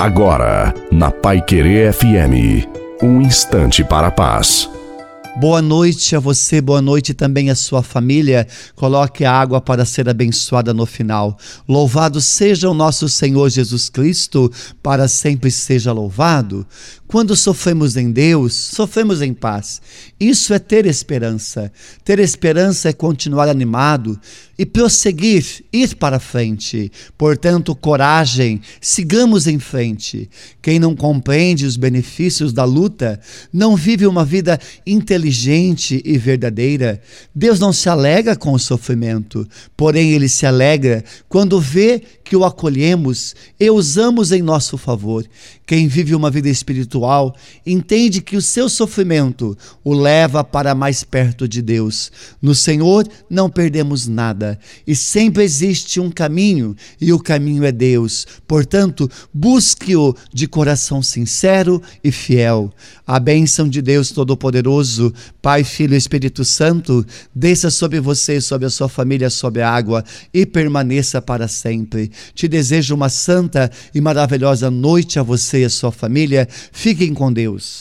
Agora, na Pai Querer FM, um instante para a paz. Boa noite a você, boa noite também à sua família. Coloque a água para ser abençoada no final. Louvado seja o nosso Senhor Jesus Cristo, para sempre seja louvado. Quando sofremos em Deus, sofremos em paz. Isso é ter esperança. Ter esperança é continuar animado e prosseguir, ir para frente. Portanto, coragem, sigamos em frente. Quem não compreende os benefícios da luta não vive uma vida inteligente e verdadeira. Deus não se alegra com o sofrimento, porém, ele se alegra quando vê que o acolhemos e usamos em nosso favor. Quem vive uma vida espiritual entende que o seu sofrimento o leva para mais perto de Deus. No Senhor não perdemos nada e sempre existe um caminho e o caminho é Deus. Portanto, busque-o de coração sincero e fiel. A bênção de Deus Todo-Poderoso, Pai, Filho e Espírito Santo, desça sobre você, sobre a sua família, sobre a água e permaneça para sempre. Te desejo uma santa e maravilhosa noite a você e a sua família. Fiquem com Deus.